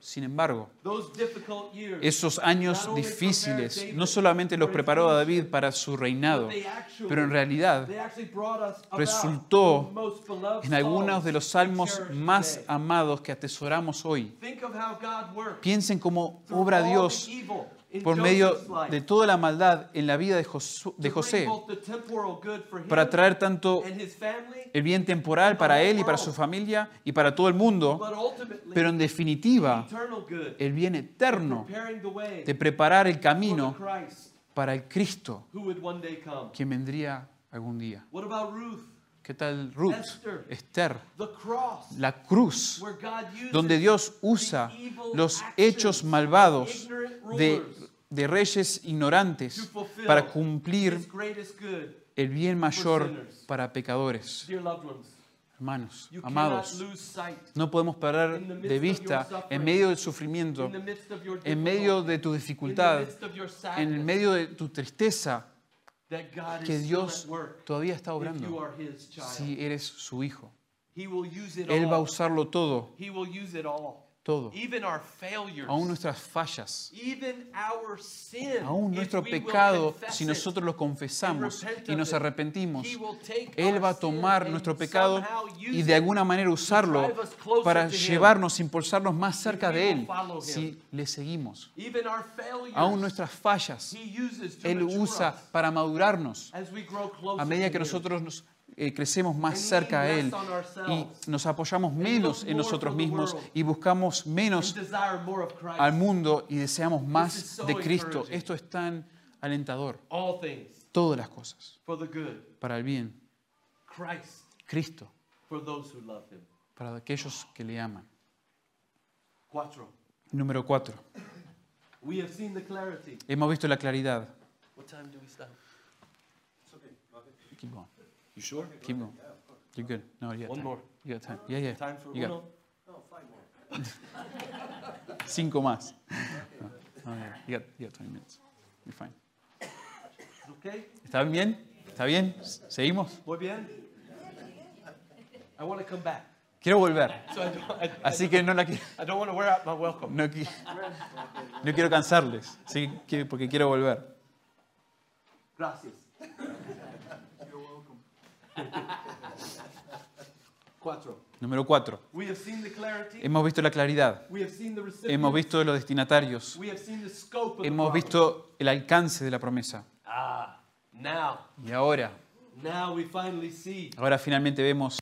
Sin embargo, esos años difíciles no solamente los preparó a David para su reinado, pero en realidad resultó en algunos de los salmos más amados que atesoramos hoy. Piensen cómo obra Dios por medio de toda la maldad en la vida de José, para traer tanto el bien temporal para él y para su familia y para todo el mundo, pero en definitiva el bien eterno de preparar el camino para el Cristo que vendría algún día. ¿Qué tal Ruth? Esther. La cruz, donde Dios usa los hechos malvados de, de reyes ignorantes para cumplir el bien mayor para pecadores. Hermanos, amados, no podemos perder de vista en medio del sufrimiento, In the midst of your en medio de tu in the dificultad, midst of your en medio de tu tristeza, que Dios at work todavía está obrando si eres su hijo. He will use it Él va a all. usarlo todo, Todo. Even our failures. Aún nuestras fallas, Even our sin. aún nuestro pecado, si nosotros lo confesamos y nos arrepentimos, Él va a tomar nuestro pecado y de alguna manera usarlo para llevarnos, impulsarnos más cerca de Él si le seguimos. Even our failures. Aún nuestras fallas, Él usa us para madurarnos a medida que nosotros nos, eh, crecemos más cerca a Él y nos apoyamos menos en nosotros mismos y buscamos menos al mundo y deseamos más de Cristo. Esto es tan alentador. Todas las cosas para el bien. Cristo para aquellos que le aman. Número cuatro. Hemos visto la claridad. What time do we start? Keep going. You sure? Keep going. You're good. No, you got One time. more. You got time. Yeah, yeah. Time for You got uno. [LAUGHS] cinco más. No, no, yeah. You got, you got 20 minutes. You're fine. Okay. ¿Está bien? ¿Está bien? ¿Seguimos? Muy bien. I want to come back. Quiero volver. So I don't, I, Así que no la quiero. I don't want to wear out my welcome. No, qui- no quiero cansarles, ¿sí? Que- porque quiero volver. Gracias. [LAUGHS] Cuatro. Número cuatro. We have seen the clarity. Hemos visto la claridad. We have seen the recipient. Hemos visto los destinatarios. Hemos visto el alcance de la promesa. Ah, now, Y ahora, now we finally see ahora finalmente vemos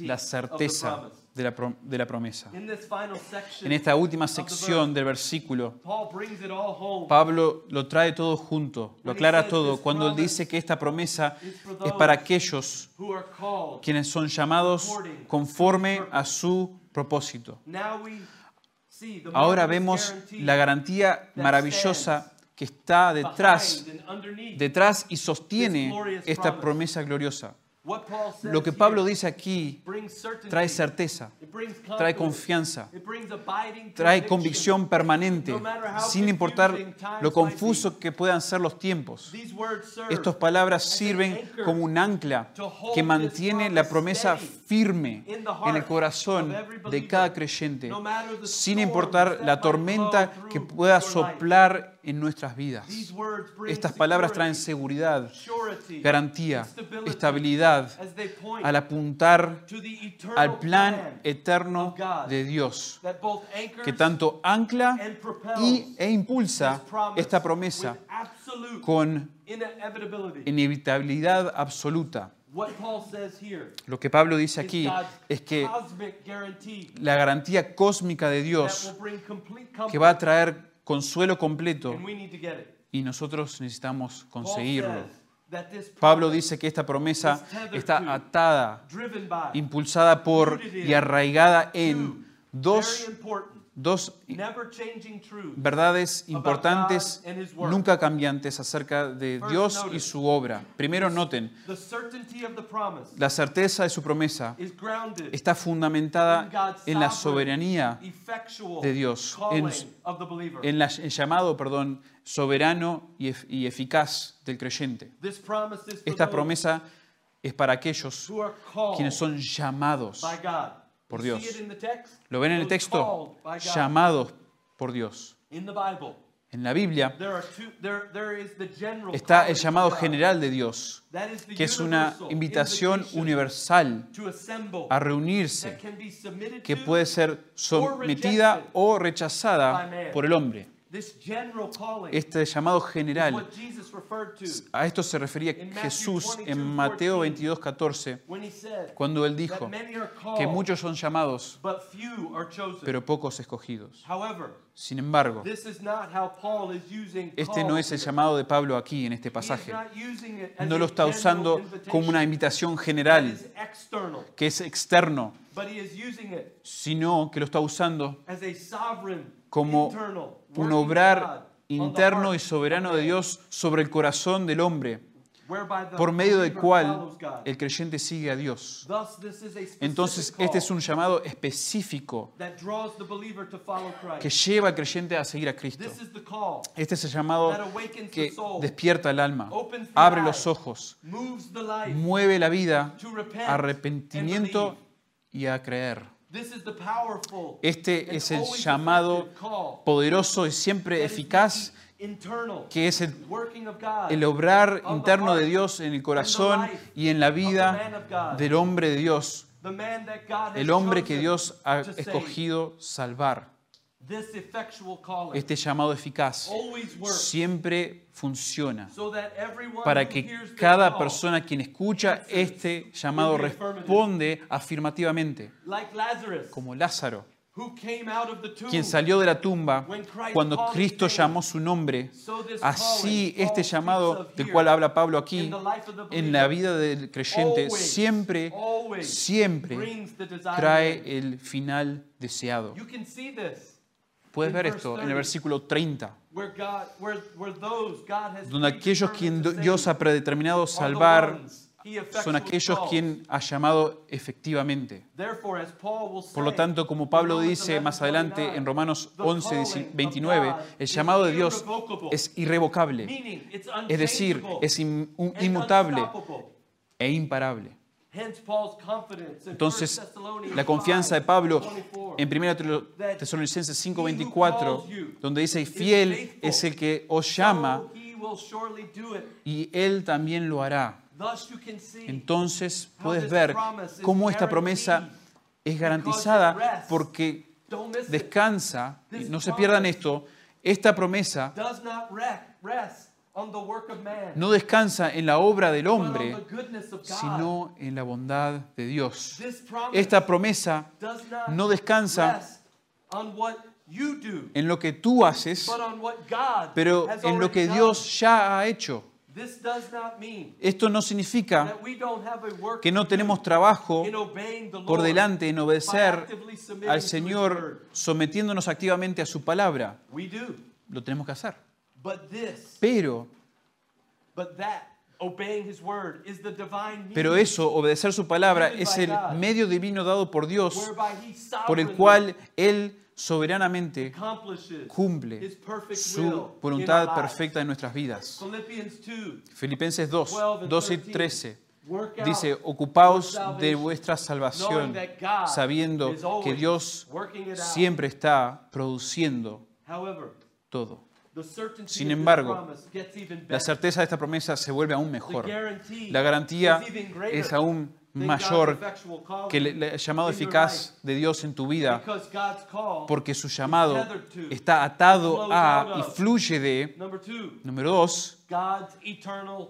la certeza de la, de la promesa. En esta última sección del versículo. Pablo lo trae todo junto, lo aclara todo cuando él dice que esta promesa es para aquellos quienes son llamados conforme a su propósito. Ahora vemos la garantía maravillosa que está detrás, detrás y sostiene esta promesa gloriosa. Lo que Pablo dice aquí trae certeza, trae confianza, trae convicción permanente, sin importar lo confuso que puedan ser los tiempos. Estas palabras sirven como un ancla que mantiene la promesa firme en el corazón de cada creyente, sin importar la tormenta que pueda soplar en nuestras vidas. Estas palabras traen seguridad, garantía, estabilidad al apuntar al plan eterno de Dios, que tanto ancla y, e impulsa esta promesa con inevitabilidad absoluta. Lo que Pablo dice aquí es que la garantía cósmica de Dios que va a traer consuelo completo y nosotros necesitamos conseguirlo. Pablo dice que esta promesa está atada, impulsada por y arraigada en dos, dos verdades importantes, nunca cambiantes acerca de Dios y su obra. Primero noten, la certeza de su promesa está in fundamentada en la soberanía de Dios, en- la- el llamado, perdón, soberano y, ef- y eficaz del creyente. This promise is for Esta promesa es para aquellos quienes son llamados by God. Por Dios. ¿Lo ven en el texto? Llamados por Dios. En la Biblia está el llamado general de Dios, que es una invitación universal a reunirse, que puede ser sometida o rechazada por el hombre. This general calling. Este llamado general, a esto se refería Jesús en Mateo 22, 14, when he said cuando él that dijo many are que called, muchos son llamados, but few are chosen. pero pocos escogidos. However, Sin embargo, this is not how Paul is using este no es el llamado de Pablo aquí en este pasaje. not using it as No lo está usando como una invitación general que es externo, but he is using it sino que lo está usando as a sovereign, como internal, un obrar interno y soberano de. Dios sobre el corazón del hombre. por medio del cual el creyente sigue a Dios. Entonces, este es un llamado específico que lleva al creyente a seguir a Cristo. Este es el llamado que despierta el alma, abre los ojos, mueve la vida a arrepentimiento y a creer. Este es el llamado poderoso y siempre eficaz que es el, el obrar interno de Dios en el corazón y en la vida del hombre de Dios, el hombre que Dios ha escogido salvar. Este llamado eficaz siempre funciona para que cada persona quien escucha este llamado responde afirmativamente, como Lázaro, quien salió de la tumba cuando Cristo llamó su nombre. Así este llamado del cual habla Pablo aquí, en la vida del creyente, siempre, siempre trae el final deseado. You can see this Puedes ver esto en 30, el versículo 30, where God, where, where those God has donde aquellos quien Dios ha predeterminado salvar son aquellos quien ha llamado efectivamente. Por lo tanto, como Pablo dice más adelante 11:29, en Romanos the 11, calling of 29, God el llamado de Dios es irrevocable, es decir, es inmutable e imparable. Entonces, 1 Thessalonians la confianza de Pablo 5:24. en 1 Tesalonicenses 5:24, donde dice, fiel es el que os llama y él también lo hará. Entonces puedes ver cómo esta promesa es garantizada porque descansa, no se pierdan esto, esta promesa No descansa en la obra del hombre, sino en la bondad de Dios. Esta promesa no descansa en lo que tú haces, pero en lo que. Dios ya ha hecho. Esto no significa que no tenemos trabajo por delante en obedecer al Señor sometiéndonos activamente a su palabra. Lo tenemos que hacer. Pero, pero eso, obedecer su palabra, es el medio divino dado por Dios por el cual Él soberanamente cumple su voluntad perfecta en nuestras vidas. Philippians 2, Filipenses 2, 12 and 12 y 13. 13 Work out dice, ocupaos de vuestra salvación, sabiendo que Dios siempre está produciendo todo. Sin embargo, La certeza de esta promesa se vuelve aún mejor. La garantía es aún mayor que el llamado eficaz de Dios en tu vida, porque su llamado está atado a y fluye de, número dos,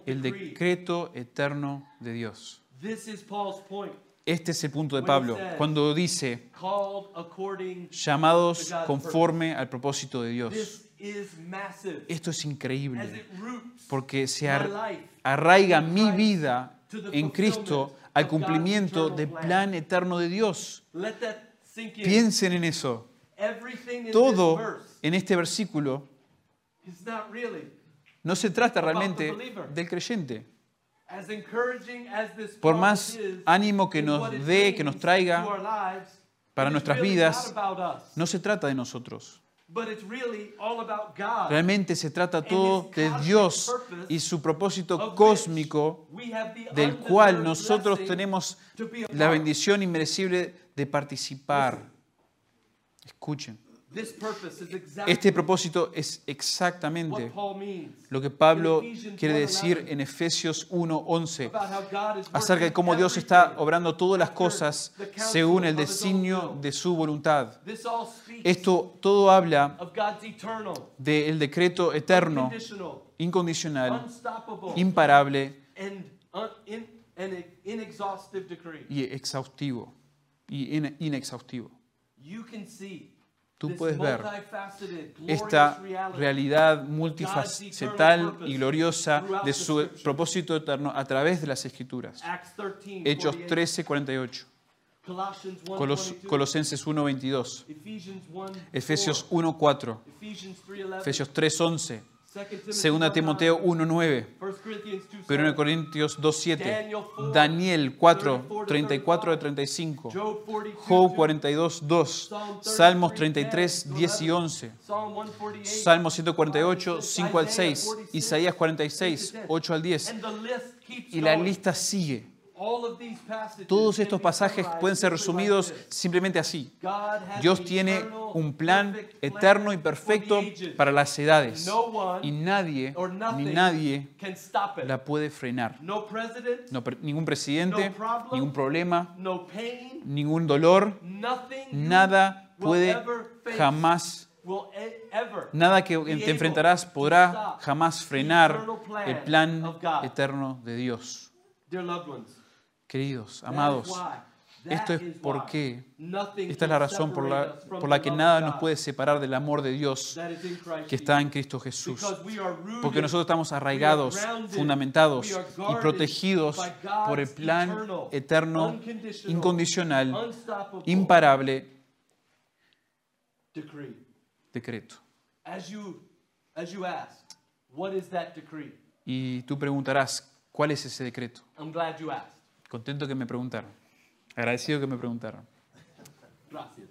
el decreto eterno de Dios. Este es el punto de Pablo, cuando dice, llamados conforme al propósito de Dios. This is massive. Esto es increíble, porque se my ar- life arraiga mi vida en Cristo al cumplimiento del plan eterno de Dios. Piensen en eso. Todo en este versículo is not really no se trata realmente del creyente. Por más ánimo que nos dé, que nos traiga para nuestras vidas, no se trata de nosotros. But it's really all about God. Realmente se trata todo de Dios y su propósito cósmico del cual nosotros tenemos la bendición inmerecible de participar. Escuchen, Este propósito es exactamente lo que Pablo quiere 1:11, decir en Efesios 1:11 about how God is acerca de cómo Dios está obrando todas las cosas según el designio de su voluntad. Esto todo habla del decreto eterno, incondicional, imparable y exhaustivo y in- inexhaustivo. Tú puedes ver esta realidad multifacetal y gloriosa de su propósito eterno a través de las Escrituras. Acts 13, Hechos 48, 13, 48, Colossians 1, Colos- 22, Colosenses 1, 22, Ephesians 1, Efesios 4, 1, 4, Ephesians 3, 11, Efesios 3, 11, Timothy Segunda 1:9, Timoteo 1.9. 1 Corinthians 2 1 Corintios 2.7. Daniel 4, 34 a 35. Job 42 Job 42, 2. Salmos 33, 10 y 11. Psalm 148 Salmo 148, 5 al 6. Isaías 46, 8 al 10. and the list keeps Y la lista sigue. Todos estos pasajes pueden ser resumidos simplemente así. Dios tiene un plan eterno y perfecto para las edades. Y nadie, ni nadie can stop it. la puede frenar. No ningún presidente, ningún problema, ningún dolor, nada puede jamás, e- nada que te enfrentarás podrá jamás frenar el plan of God. eterno de Dios. Queridos, amados, esto es is por why qué nothing esta es la razón por la, por la que nada nos puede separar del amor de Dios que está en. Cristo Jesús. Porque nosotros estamos arraigados, fundamentados y protegidos por el plan eterno, incondicional, imparable decree. decreto. As you, as you ask, what is that decree? Y tú preguntarás, ¿cuál es ese decreto? Contento que me preguntaron. Agradecido que me preguntaron. Gracias.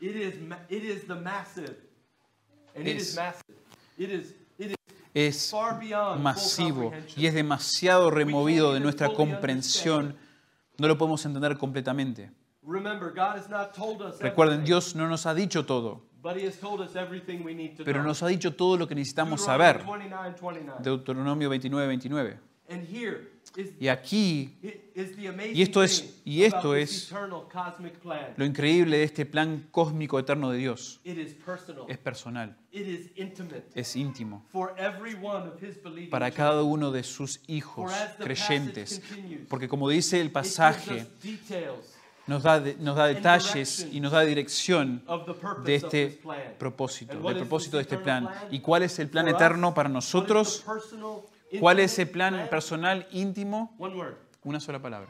It is, it is the massive, and it is Es- massive. It is, it is Es far beyond full masivo y es demasiado removido de nuestra comprensión. No lo podemos entender completamente. Remember, God has not told us Recuerden, Dios no nos ha dicho todo, pero nos ha dicho todo lo que necesitamos saber. 29, 29. Deuteronomio 29, 29. Y aquí amazing Y esto es- y esto es- lo increíble de este plan cósmico eterno de Dios. Es personal, es íntimo. Para cada uno de sus hijos creyentes. Porque como dice el pasaje, nos da, nos da detalles y nos da dirección de este propósito, del propósito de este plan. ¿Y cuál es el plan eterno para nosotros? ¿Cuál es el intimate plan personal, íntimo? Una sola palabra.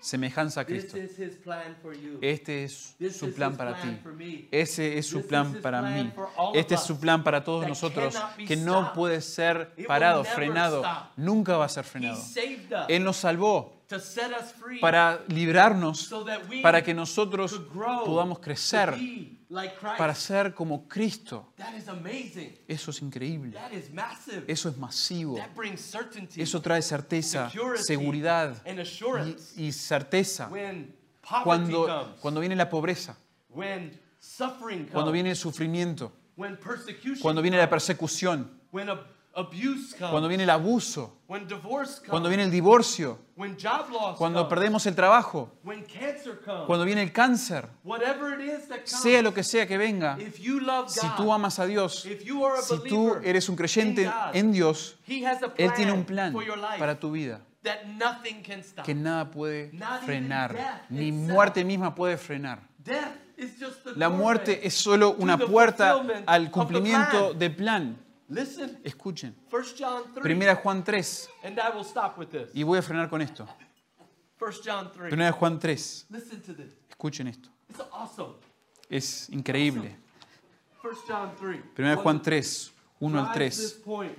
Semejanza a Cristo. you. Este es su plan para ti. Ese es su plan para mí. Este es su plan para todos nosotros, que no puede ser parado, frenado. Nunca va a ser frenado. Él nos salvó para librarnos, para que nosotros podamos crecer. Para ser como Cristo. Eso es increíble. Eso es masivo. That brings certainty, Eso trae certeza, seguridad y, y certeza. Cuando, cuando viene la pobreza, cuando viene el sufrimiento, cuando viene la persecución, cuando viene el abuso, cuando viene el divorcio, cuando perdemos el trabajo, cuando viene el cáncer, sea lo que sea que venga, si tú amas a Dios, si tú eres un creyente en Dios, Él tiene un plan para tu vida. that nothing can stop. que nada puede frenar, ni muerte misma puede frenar. La muerte es solo una puerta al cumplimiento del plan. Listen, Escuchen. 1 John 3. Primera Juan 3. And I will stop with this. Y voy a frenar con esto. 1 John 3. Primera Juan 3. Listen to this. Escuchen esto. It's awesome. Es increíble. 1 John 3. Primera Juan 3, 1 al Drives this 3. point.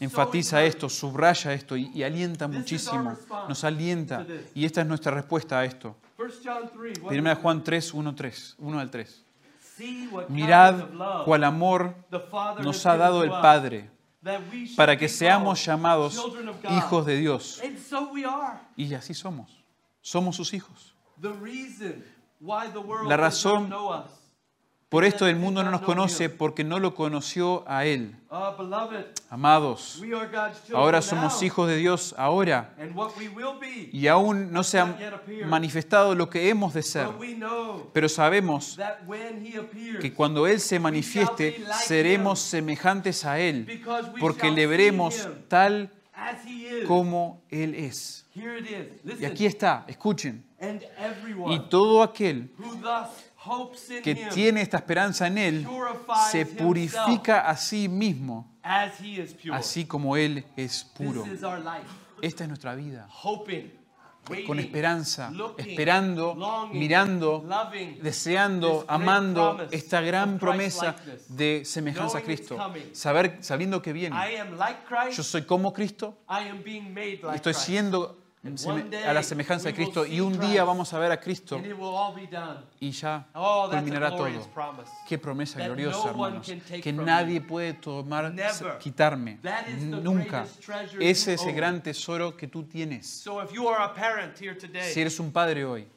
Enfatiza esto, subraya esto y, y alienta muchísimo. Nos alienta. Y esta es nuestra respuesta a esto. 1 John 3. what Primera is it? Juan 3, 1, 3, 1 al 3. Mirad cuál amor nos ha dado el Padre para que seamos llamados hijos de Dios. Y así somos. Somos sus hijos. La razón. Por esto el mundo no nos conoce porque no lo conoció a Él. Beloved, Amados, ahora somos hijos de Dios ahora y aún no se ha manifestado lo que hemos de ser. Pero sabemos que cuando Él se manifieste seremos semejantes a Él porque le veremos tal como Él es. Y aquí está, escuchen. Y todo aquel que tiene esta esperanza en Él se purifica a sí mismo, así como Él es puro. Esta es nuestra vida. Con esperanza, esperando, mirando, deseando, amando esta gran promesa de semejanza a Cristo. Saber, sabiendo que viene. Yo soy como Cristo, estoy siendo A la semejanza de Cristo y un día vamos a ver a Cristo y ya Oh, culminará todo. Qué promesa gloriosa, hermanos. Que nadie puede tomar, quitarme. Nunca. Ese es el gran tesoro que tú tienes. Si eres un padre hoy,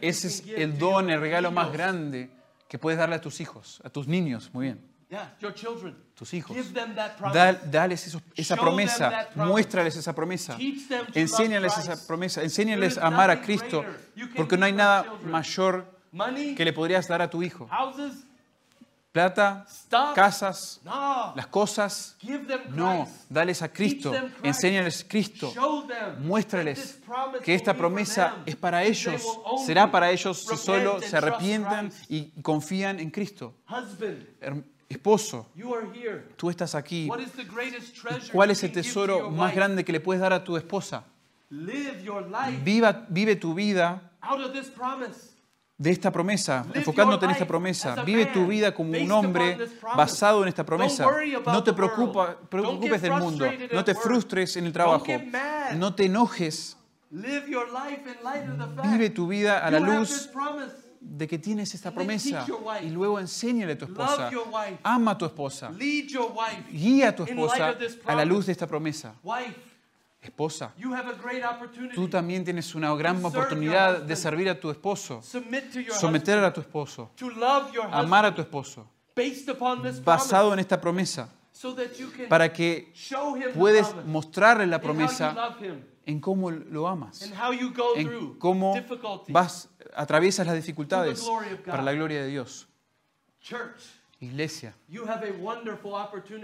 ese es el don, el regalo más grande que puedes darle a tus hijos, a tus niños, muy bien, Yeah, your children. tus hijos. Give them that promise. Da- dales esa Show them promesa, that promise. muéstrales esa promesa, Teach them to enséñales love esa Christ. promesa, enséñales a amar a Cristo, porque no hay nada mayor Money, que le podrías dar a tu hijo. houses, Plata, stuff. casas, No. las cosas, Give them Christ. no, dales a Cristo, Teach them Christ. enséñales Cristo, Show them muéstrales that this promise que esta promesa them. es para ellos, será para ellos si solo and se arrepientan y confían en Cristo. Husband, Esposo, tú estás aquí. ¿Cuál es el tesoro más grande que le puedes dar a tu esposa? Viva, vive tu vida de esta promesa, enfocándote en esta promesa. Vive tu vida como un hombre basado en esta promesa. No te preocupa- preocupes del mundo, no te frustres en el trabajo, no te enojes. Vive tu vida a la luz. De que tienes esta promesa y luego enséñale a tu esposa. Ama a tu esposa. Guía a tu esposa a la luz de esta promesa. Wife, Esposa, you have a great opportunity. tú también tienes una gran To serve your oportunidad de servir a tu esposo, someter a tu esposo, amar a tu esposo, based upon this basado en promise. esta promesa, Para que show him the puedes mostrarle la and how you promesa love him. en cómo lo amas, And how you go en through cómo vas, atraviesas las dificultades To the glory of God. para la gloria de Dios. Iglesia,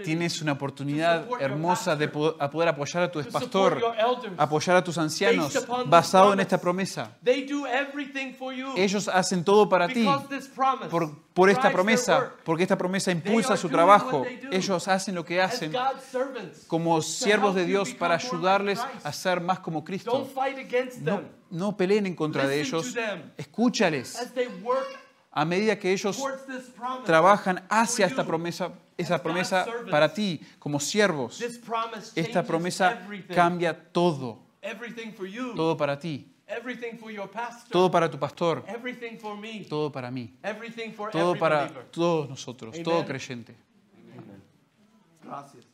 tienes una oportunidad hermosa de poder apoyar a tu pastor, apoyar a tus ancianos, basado en esta promesa. Ellos hacen todo para ti por, por esta promesa, porque esta promesa impulsa su trabajo. Ellos hacen lo que hacen como siervos de Dios para ayudarles a ser más como Cristo. No, no peleen en contra de ellos, escúchales a medida que ellos trabajan hacia esta promesa, esa promesa para ti como siervos. Esta promesa cambia todo, todo para ti, todo para tu pastor, todo para mí, todo para todos nosotros, todo creyente. Gracias.